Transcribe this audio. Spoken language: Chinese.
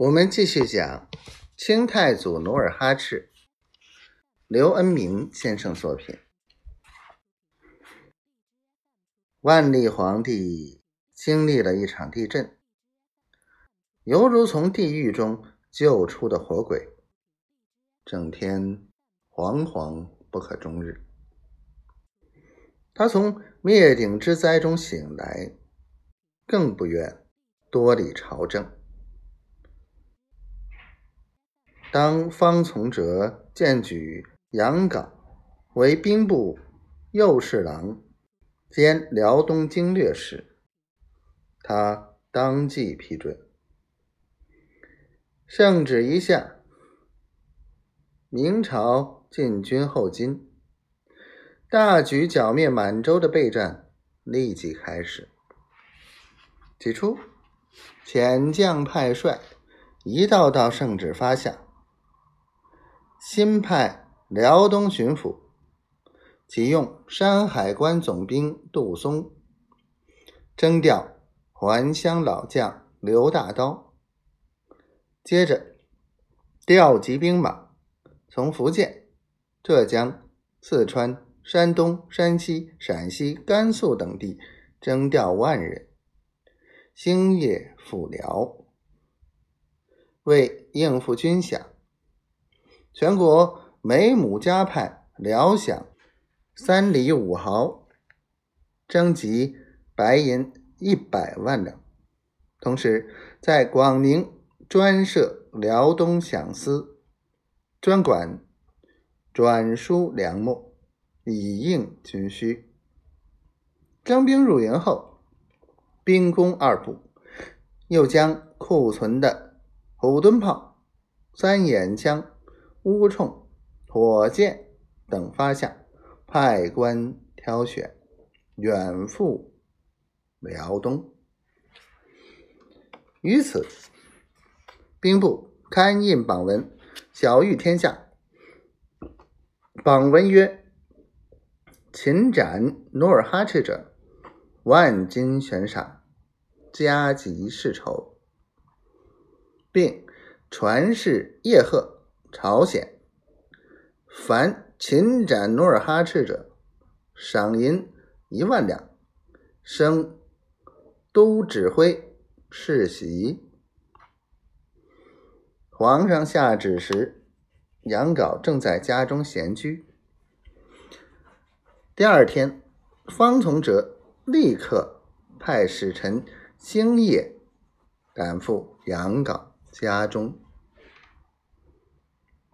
我们继续讲清太祖努尔哈赤，刘恩明先生作品。万历皇帝经历了一场地震，犹如从地狱中救出的活鬼，整天惶惶不可终日。他从灭顶之灾中醒来，更不愿多理朝政。当方从哲荐举杨镐为兵部右侍郎兼辽东经略时，他当即批准。圣旨一下，明朝进军后金，大举剿灭满洲的备战立即开始。起初，遣将派帅一道道圣旨发下。新派辽东巡抚，启用山海关总兵杜松，征调还乡老将刘大刀。接着调集兵马，从福建、浙江、四川、山东、山西、陕西、甘肃等地征调万人，星夜赴辽，为应付军饷。全国每亩加派辽饷三厘五毫，征集白银一百万两。同时，在广宁专设辽东饷司，专管转输粮秣，以应军需。征兵入营后，兵工二部又将库存的虎蹲炮、三眼枪。乌冲、火箭等发下，派官挑选，远赴辽东。于此，兵部刊印榜文，晓谕天下。榜文曰：“擒斩努尔哈赤者，万金悬赏，加急世仇，并传示叶赫。”朝鲜凡擒斩努尔哈赤者，赏银一万两，升都指挥世袭。皇上下旨时，杨镐正在家中闲居。第二天，方从哲立刻派使臣星夜赶赴杨镐家中。